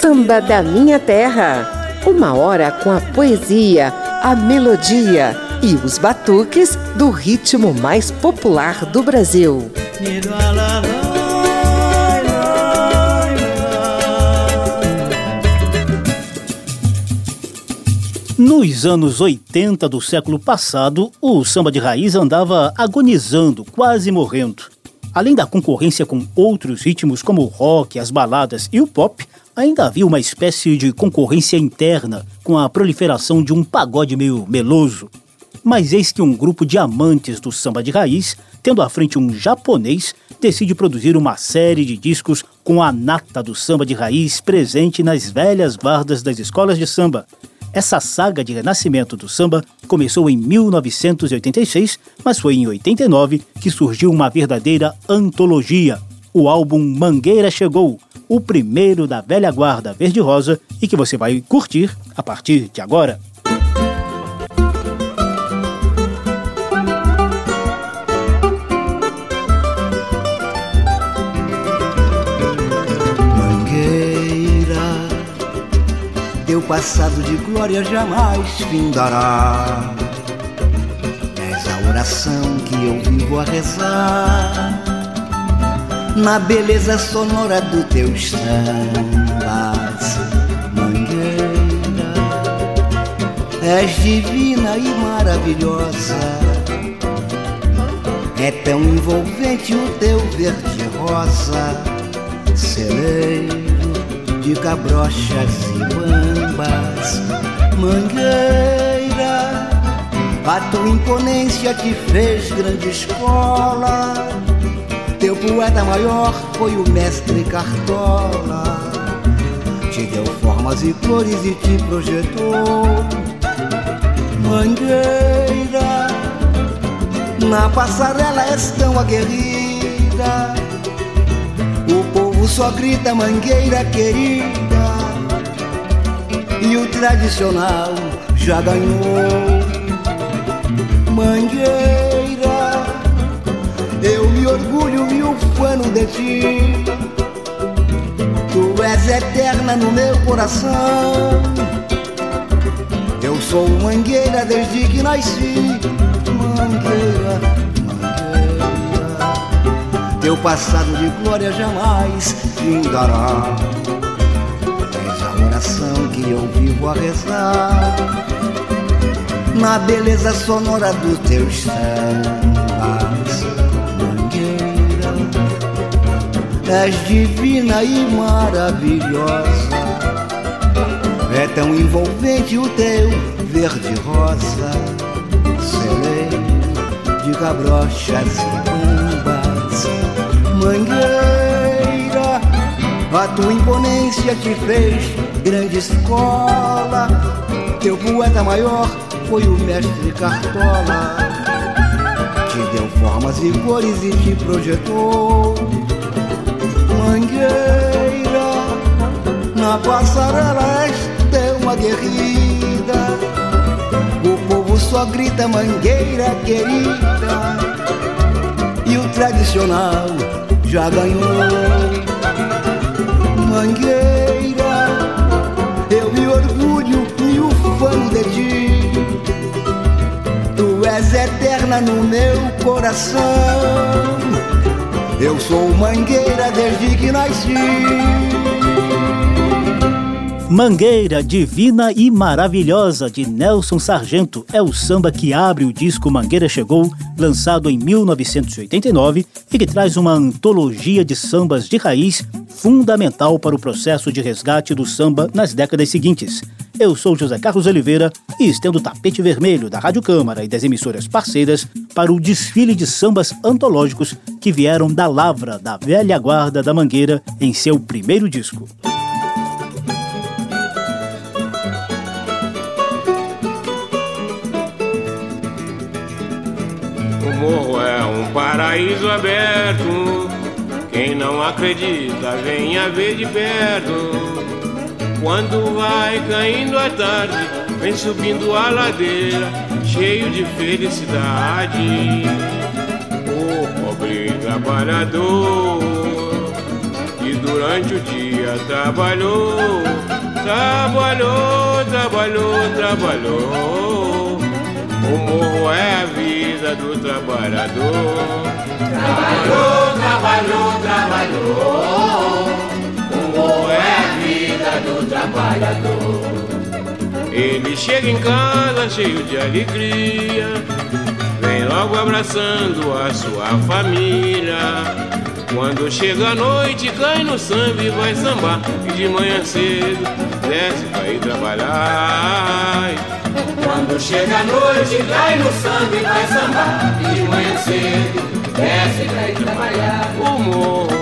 Samba da Minha Terra. Uma hora com a poesia, a melodia e os batuques do ritmo mais popular do Brasil. Nos anos 80 do século passado, o samba de raiz andava agonizando, quase morrendo. Além da concorrência com outros ritmos como o rock, as baladas e o pop, ainda havia uma espécie de concorrência interna com a proliferação de um pagode meio meloso. Mas eis que um grupo de amantes do samba de raiz, tendo à frente um japonês, decide produzir uma série de discos com a nata do samba de raiz presente nas velhas guardas das escolas de samba. Essa saga de renascimento do samba começou em 1986, mas foi em 89 que surgiu uma verdadeira antologia, o álbum Mangueira Chegou, o primeiro da velha guarda verde-rosa e que você vai curtir a partir de agora. Passado de glória jamais findará. És a oração que eu vivo a rezar. Na beleza sonora do teus sambas, mangueira. És divina e maravilhosa. É tão envolvente o teu verde rosa, celeiro de cabrochas e mangueira. A tua imponência te fez grande escola. Teu poeta maior foi o mestre Cartola. Te deu formas e cores e te projetou. Mangueira, na passarela és tão aguerrida só grita mangueira querida E o tradicional já ganhou. Mangueira Eu me orgulho e ufano de ti. Tu és eterna no meu coração. Eu sou mangueira desde que nasci. Mangueira teu passado de glória jamais findará. Oração que eu vivo a rezar. Na beleza sonora dos teus sambas, mangueira. És divina e maravilhosa. É tão envolvente o teu verde rosa, celeiro de cabrochas e mangueira. A tua imponência te fez grande escola. Teu poeta maior foi o mestre Cartola. Te deu formas e cores e te projetou. Mangueira, na passarela és tão aguerrida. O povo só grita mangueira querida. E o tradicional já ganhou. Mangueira, eterna no meu coração. Eu sou mangueira desde que nasci. Mangueira Divina e Maravilhosa de Nelson Sargento é o samba que abre o disco Mangueira Chegou, lançado em 1989 e que traz uma antologia de sambas de raiz fundamental para o processo de resgate do samba nas décadas seguintes. Eu sou José Carlos Oliveira e estendo o tapete vermelho da Rádio Câmara e das emissoras parceiras para o desfile de sambas antológicos que vieram da lavra da velha guarda da Mangueira em seu primeiro disco. morro é um paraíso aberto. Quem não acredita, venha ver de perto. Quando vai caindo a tarde, vem subindo a ladeira, cheio de felicidade. O pobre trabalhador que durante o dia trabalhou, trabalhou, trabalhou, trabalhou. O morro é a vida do trabalhador. Trabalhou, trabalhou, trabalhou. É a vida do trabalhador. Ele chega em casa cheio de alegria, vem logo abraçando a sua família. Quando chega a noite, cai no samba e vai sambar. E de manhã cedo desce pra ir trabalhar. Quando chega a noite, cai no samba e vai sambar. E de manhã cedo desce pra ir trabalhar. O morro,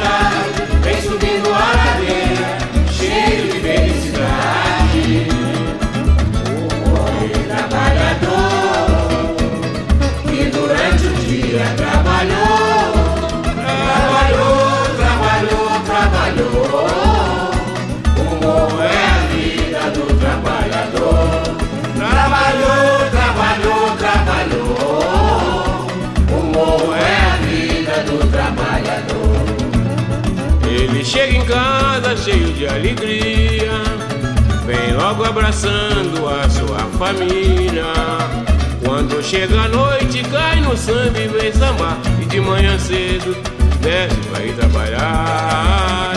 caindo chega em casa cheio de alegria, vem logo abraçando a sua família. Quando chega a noite, cai no samba e vem sambar. E de manhã cedo desce pra ir trabalhar.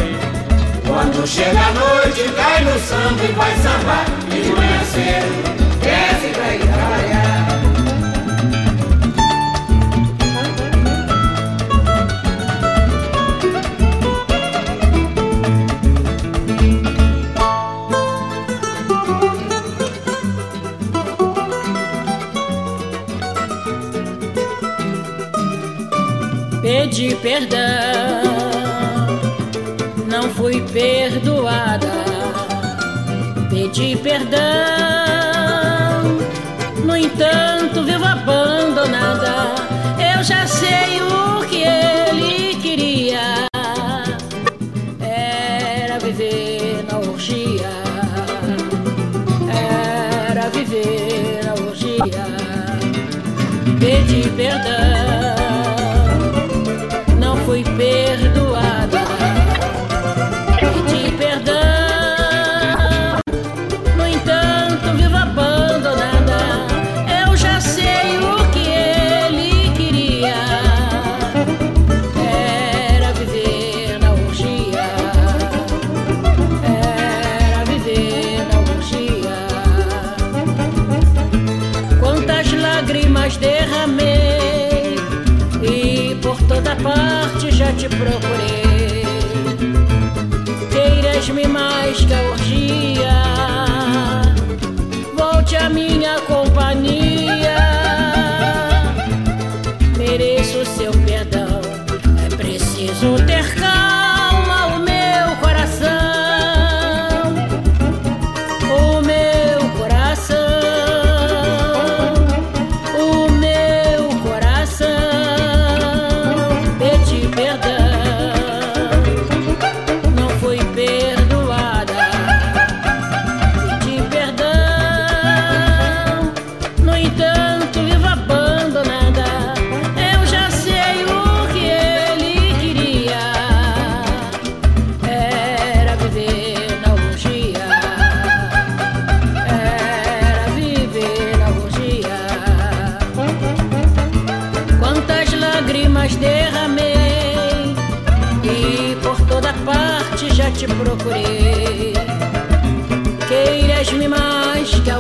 Quando chega a noite, cai no samba e vai sambar. E de manhã cedo, desce pra ir trabalhar. Pedi perdão, não fui perdoada. Pedi perdão, no entanto, vivo abandonada. Eu já sei o que ele queria. Era viver na orgia. Era viver na orgia. Pedi perdão parte já te procurei. Queiras-me mais que a orgia, lágrimas derramei e por toda parte já te procurei. Queiras-me mais que a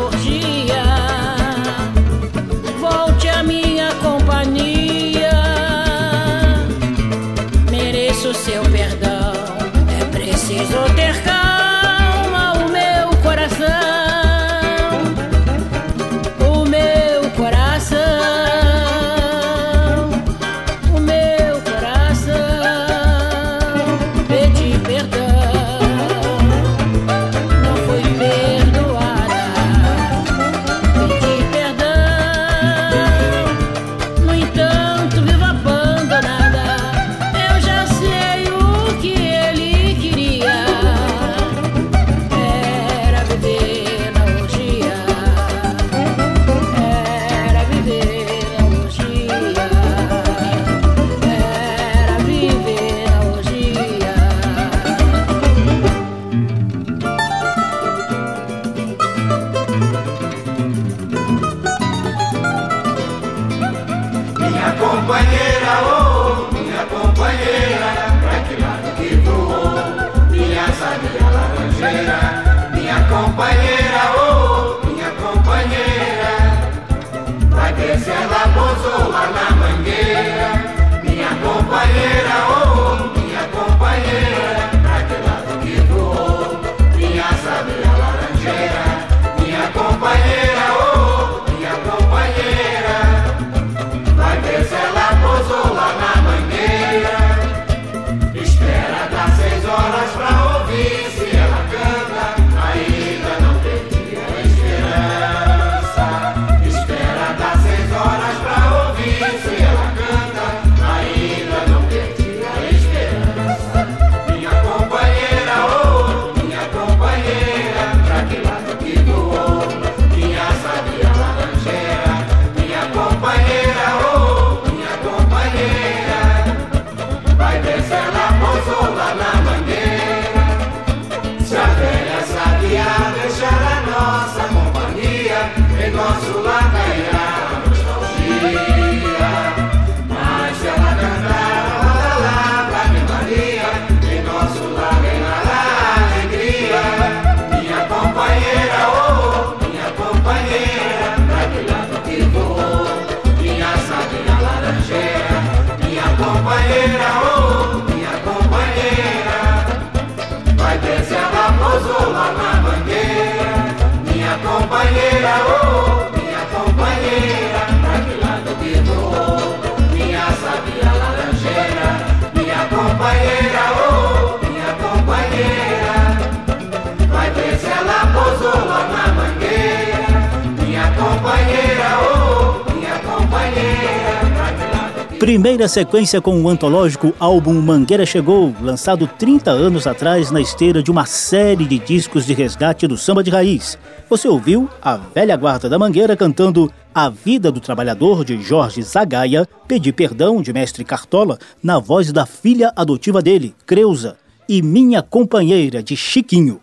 Primeira sequência com o antológico álbum Mangueira Chegou, lançado 30 anos atrás na esteira de uma série de discos de resgate do samba de raiz. Você ouviu a velha guarda da Mangueira cantando A Vida do Trabalhador de Jorge Zagaia, Pedi Perdão de Mestre Cartola, na voz da filha adotiva dele, Creuza, e Minha Companheira de Chiquinho.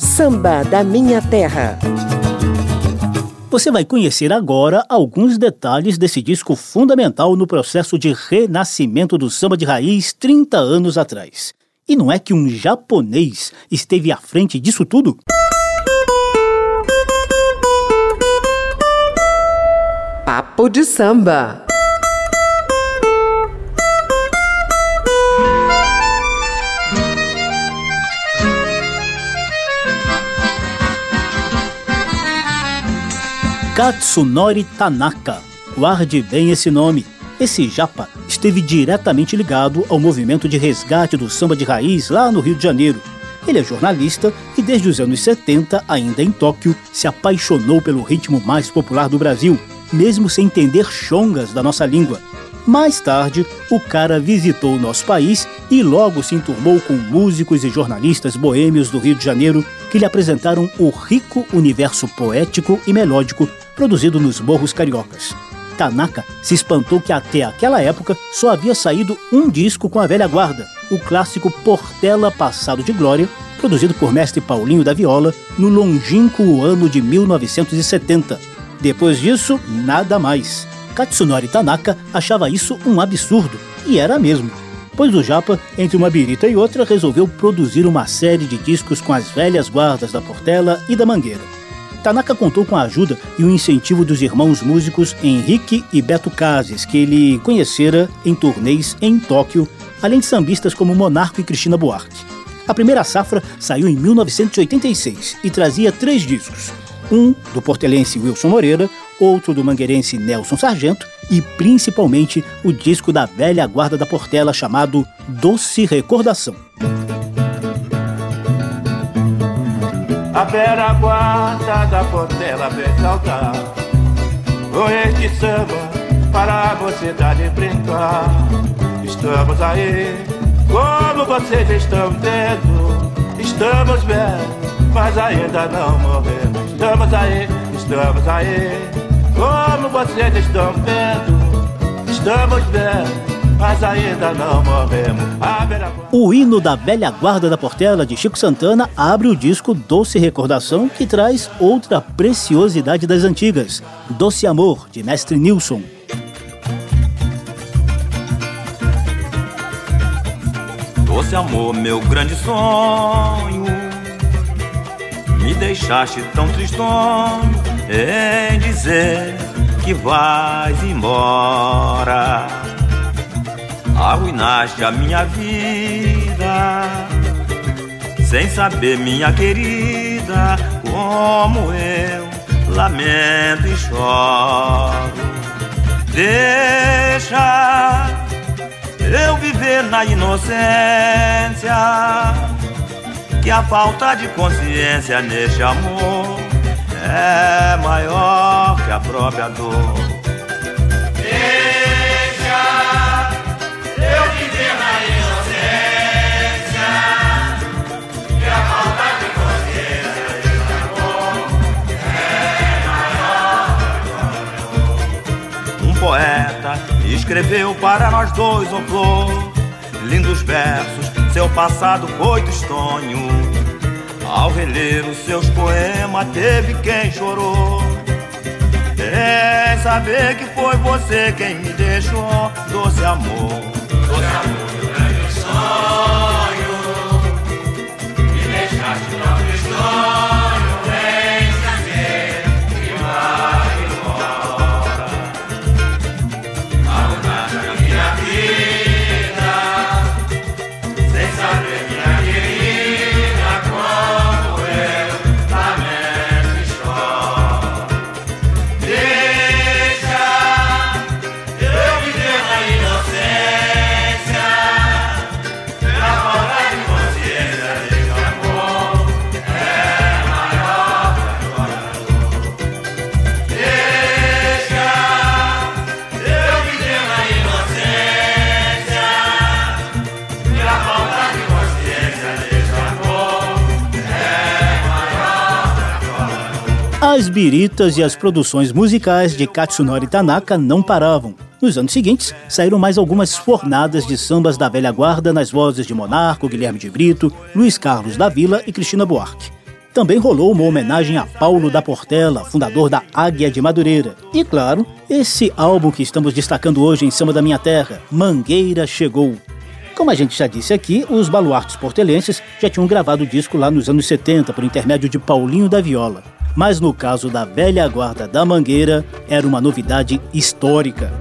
Samba da Minha Terra. Você vai conhecer agora alguns detalhes desse disco fundamental no processo de renascimento do samba de raiz 30 anos atrás. E não é que um japonês esteve à frente disso tudo? Papo de samba. Katsunori Tanaka. Guarde bem esse nome. Esse japa esteve diretamente ligado ao movimento de resgate do samba de raiz lá no Rio de Janeiro. Ele é jornalista e desde os anos 70, ainda em Tóquio, se apaixonou pelo ritmo mais popular do Brasil, mesmo sem entender chongas da nossa língua. Mais tarde, o cara visitou o nosso país e logo se enturmou com músicos e jornalistas boêmios do Rio de Janeiro que lhe apresentaram o rico universo poético e melódico produzido nos morros cariocas. Tanaka se espantou que até aquela época só havia saído um disco com a velha guarda, o clássico Portela Passado de Glória, produzido por mestre Paulinho da Viola no longínquo ano de 1970. Depois disso, nada mais. Katsunori Tanaka achava isso um absurdo, e era mesmo. Pois o Japa, entre uma birita e outra, resolveu produzir uma série de discos com as velhas guardas da Portela e da Mangueira. Tanaka contou com a ajuda e o incentivo dos irmãos músicos Henrique e Beto Cases, que ele conhecera em turnês em Tóquio, além de sambistas como Monarco e Cristina Buarque. A primeira safra saiu em 1986 e trazia três discos. Um do portelense Wilson Moreira, outro do mangueirense Nelson Sargento e principalmente o disco da velha guarda da Portela chamado Doce Recordação. A velha guarda da Portela vem saltar Com este samba para você dar de brincar. Estamos aí, como vocês estão vendo Estamos bem, mas ainda não morremos. Estamos aí, estamos aí Como vocês estão vendo Estamos bem, mas ainda não morremos velha O hino da velha guarda da Portela de Chico Santana abre o disco Doce Recordação, que traz outra preciosidade das antigas, Doce Amor, de Mestre Nilson. Doce amor, meu grande sonho. deixaste tão tristonho em dizer que vais embora. Arruinaste a minha vida, sem saber, minha querida, como eu lamento e choro. Deixa eu viver na inocência, que a falta de consciência neste amor é maior que a própria dor. Deixa eu viver na inocência, que a falta de consciência desse amor é maior que a própria dor. Um poeta escreveu para nós dois, oh flor, lindos versos, seu passado foi tristonho. Ao reler os seus poemas, teve quem chorou. Sem saber que foi você quem me deixou doce amor. As biritas e as produções musicais de Katsunori Tanaka não paravam. Nos anos seguintes, saíram mais algumas fornadas de sambas da velha guarda nas vozes de Monarco, Guilherme de Brito, Luiz Carlos da Vila e Cristina Buarque. Também rolou uma homenagem a Paulo da Portela, fundador da Águia de Madureira. E claro, esse álbum que estamos destacando hoje em Samba da Minha Terra, Mangueira Chegou. Como a gente já disse aqui, os baluartes portelenses já tinham gravado o disco lá nos anos 70 por intermédio de Paulinho da Viola. Mas no caso da velha guarda da Mangueira, era uma novidade histórica.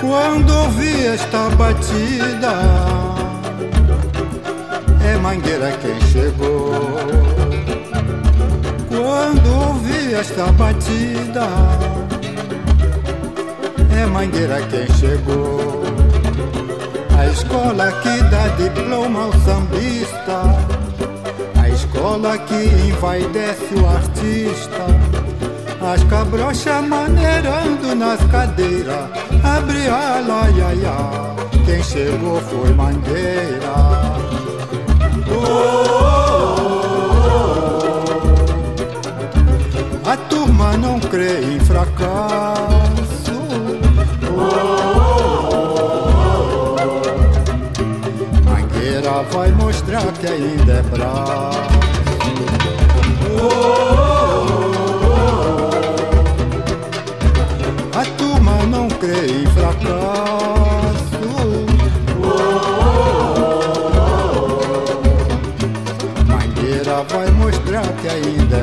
Quando ouvi esta batida, é Mangueira quem chegou. Quando ouvi esta batida, é Mangueira quem chegou. A escola que dá diploma ao sambista, a escola que envaidece o artista. As cabrochas maneirando nas cadeiras, abre a laiaia, quem chegou foi Mangueira. A turma não crê em fracasso. Mangueira vai mostrar que ainda é bravo.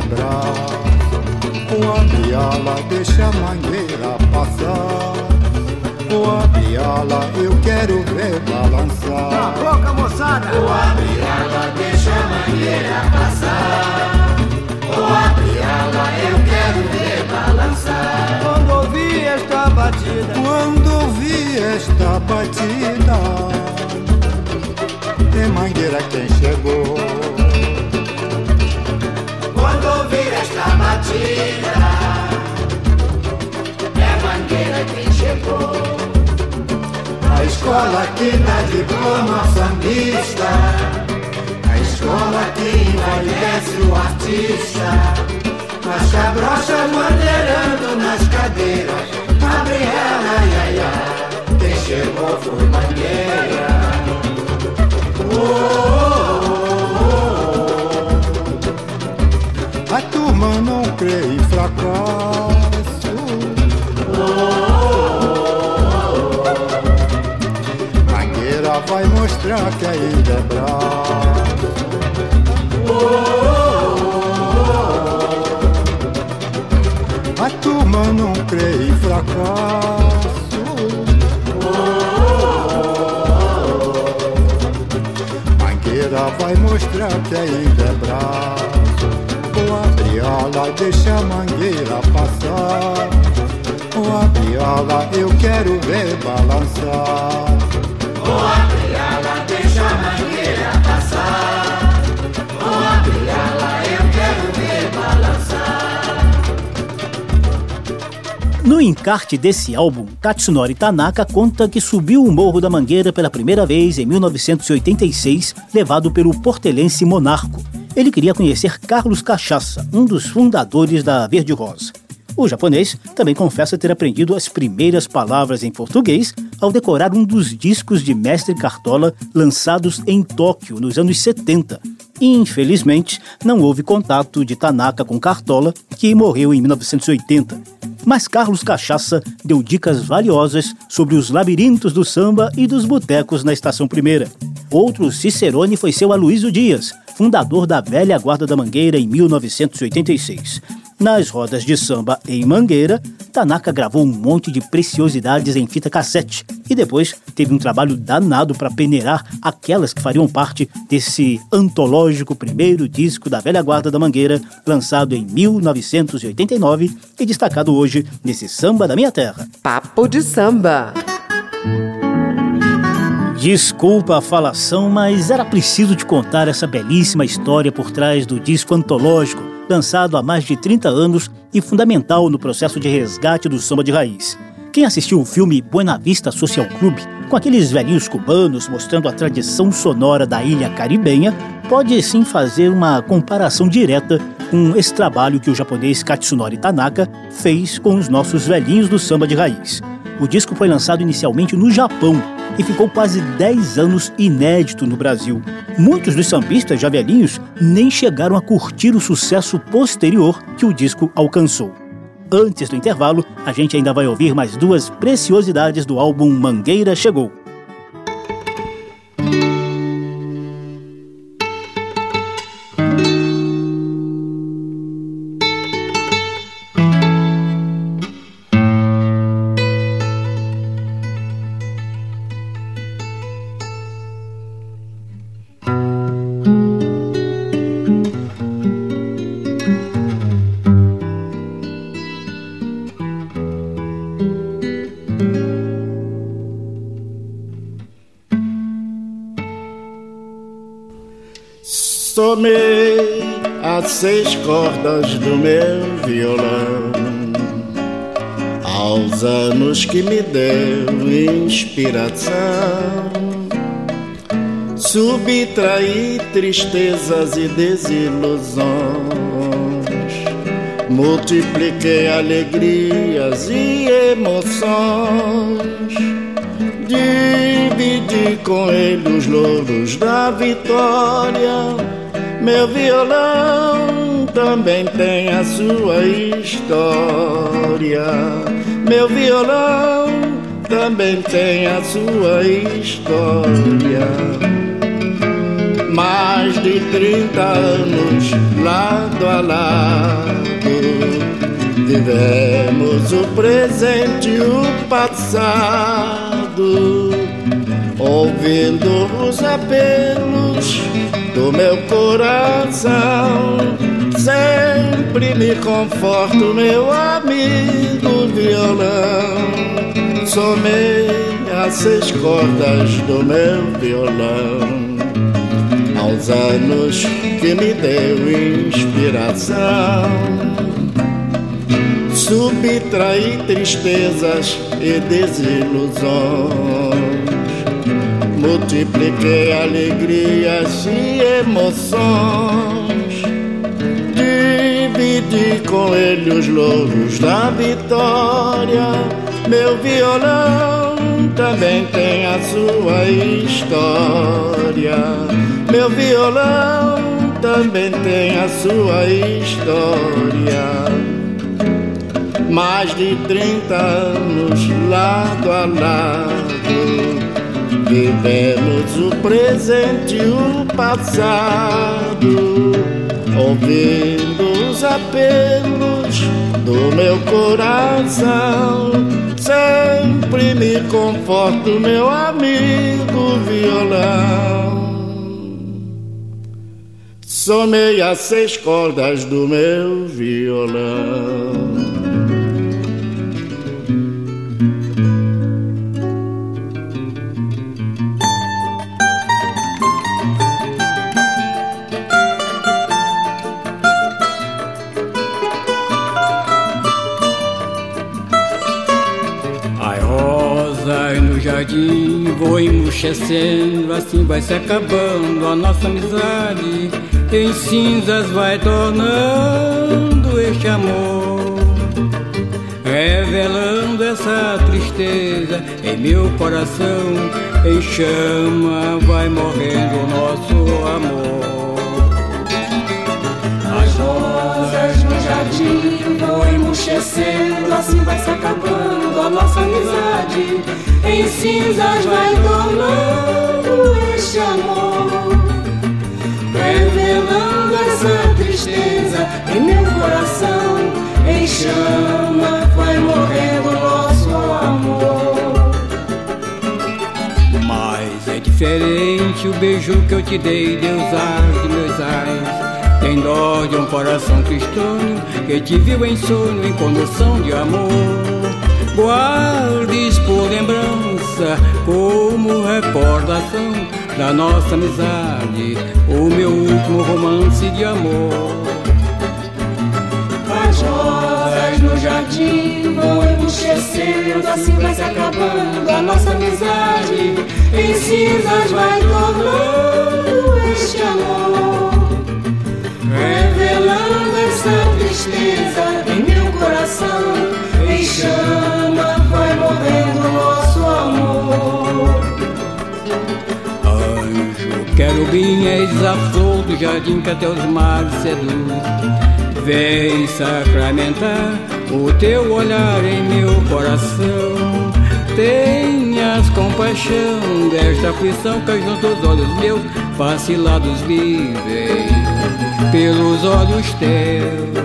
Bravo. O abriala deixa a mangueira passar. O abriala eu quero ver balançar. Na boca, moçada! O abriala deixa a mangueira passar. O abriala eu quero ver balançar. Quando ouvi esta batida, quando ouvi esta batida, é mangueira quem chegou. Escola que dá diploma sambista, a escola que envelhece o artista. As cabrochas maneirando nas cadeiras, abre ela, ia, ia. Quem chegou foi Mangueira. Oh. É crei fracasso. A guerra vai mostrar que a ilha é brava. A turma não crê em fracasso. vai mostrar que ainda é bravo. Vou abrir ala, deixa a mangueira passar. Vou abrir ala, eu quero ver balançar. Vou abrir ala, deixa a mangueira passar. Vou abrir ala, eu quero ver balançar. No encarte desse álbum, Katsunori Tanaka conta que subiu o Morro da Mangueira pela primeira vez em 1986, levado pelo portelense Monarco. Ele queria conhecer Carlos Cachaça, um dos fundadores da Verde Rosa. O japonês também confessa ter aprendido as primeiras palavras em português ao decorar um dos discos de Mestre Cartola lançados em Tóquio nos anos 70. Infelizmente, não houve contato de Tanaka com Cartola, que morreu em 1980. Mas Carlos Cachaça deu dicas valiosas sobre os labirintos do samba e dos botecos na Estação Primeira. Outro Cicerone foi seu Aloysio Dias, fundador da velha Guarda da Mangueira em 1986. Nas rodas de samba em Mangueira, Tanaka gravou um monte de preciosidades em fita cassete e depois teve um trabalho danado para peneirar aquelas que fariam parte desse antológico primeiro disco da velha guarda da Mangueira, lançado em 1989 e destacado hoje nesse Samba da Minha Terra. Papo de samba. Desculpa a falação, mas era preciso te contar essa belíssima história por trás do disco antológico, lançado há mais de 30 anos e fundamental no processo de resgate do samba de raiz. Quem assistiu o filme Buena Vista Social Club, com aqueles velhinhos cubanos mostrando a tradição sonora da ilha caribenha, pode sim fazer uma comparação direta com esse trabalho que o japonês Katsunori Tanaka fez com os nossos velhinhos do samba de raiz. O disco foi lançado inicialmente no Japão e ficou quase 10 anos inédito no Brasil. Muitos dos sambistas já velhinhos nem chegaram a curtir o sucesso posterior que o disco alcançou. Antes do intervalo, a gente ainda vai ouvir mais duas preciosidades do álbum Mangueira Chegou. Somei as seis cordas do meu violão. Aos anos que me deu inspiração. Subtraí tristezas e desilusões, multipliquei alegrias e emoções. Dividi com ele os louros da vitória meu violão também tem a sua história. Meu violão também tem a sua história. Mais de 30 anos lado a lado. Vivemos o presente e o passado, ouvindo os apelos do meu coração. Sempre me conforto, meu amigo violão. Somei as seis cordas do meu violão. Aos anos que me deu inspiração. Subtraí tristezas e desilusões multipliquei alegrias e emoções, dividi com ele os louros da vitória. Meu violão também tem a sua história. Meu violão também tem a sua história. Mais de 30 anos lado a lado Vivemos o presente e o passado, ouvindo os apelos do meu coração. Sempre me conforto, meu amigo violão. Somei as seis cordas do meu violão. Emurchecendo, assim vai se acabando a nossa amizade. Em cinzas vai tornando este amor, revelando essa tristeza em meu coração. Em chama vai morrendo o nosso amor. As rosas no jardim vão emurchecendo, assim vai se acabando a nossa amizade. Em cinzas vai tornando este amor, revelando essa tristeza em meu coração. Em chama vai morrendo nosso amor. Mas é diferente o beijo que eu te dei, Deus arde meus ais. Tem dó de um coração cristão que te viu em sonho, em condução de amor. Guardes por lembrança, como recordação da nossa amizade, o meu último romance de amor. As rosas no jardim vão emurchecendo, assim vai se acabando a nossa amizade. Em cinzas vai tornando este amor revelando essa tristeza em meu coração. Em chama vai morrendo nosso amor. Anjo, querubim, és a flor do jardim que até os mares seduz. Vem sacramentar o teu olhar em meu coração. Tenhas compaixão desta aflição que aos olhos meus vacilados vivem pelos olhos teus.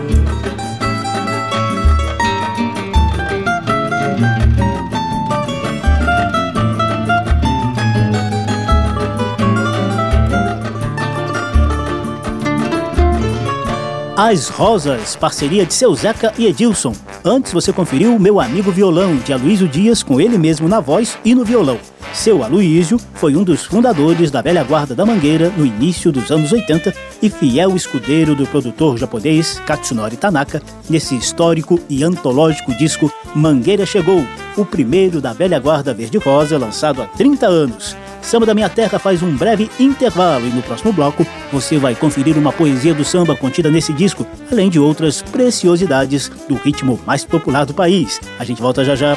As Rosas, parceria de seu Zeca e Edilson. Antes você conferiu Meu Amigo Violão, de Aloysio Dias, com ele mesmo na voz e no violão. Seu Aloísio foi um dos fundadores da velha guarda da Mangueira no início dos anos 80 e fiel escudeiro do produtor japonês Katsunori Tanaka nesse histórico e antológico disco Mangueira Chegou, o primeiro da velha guarda verde-rosa lançado há 30 anos. Samba da Minha Terra faz um breve intervalo e no próximo bloco você vai conferir uma poesia do samba contida nesse disco, além de outras preciosidades do ritmo mais popular do país. A gente volta já já.